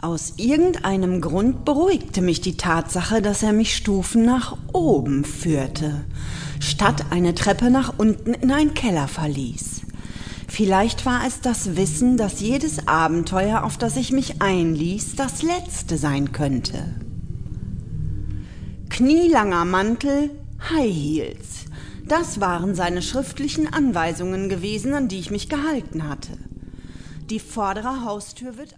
Aus irgendeinem Grund beruhigte mich die Tatsache, dass er mich Stufen nach oben führte, statt eine Treppe nach unten in einen Keller verließ. Vielleicht war es das Wissen, dass jedes Abenteuer, auf das ich mich einließ, das letzte sein könnte. Knielanger Mantel, High Heels. Das waren seine schriftlichen Anweisungen gewesen, an die ich mich gehalten hatte. Die vordere Haustür wird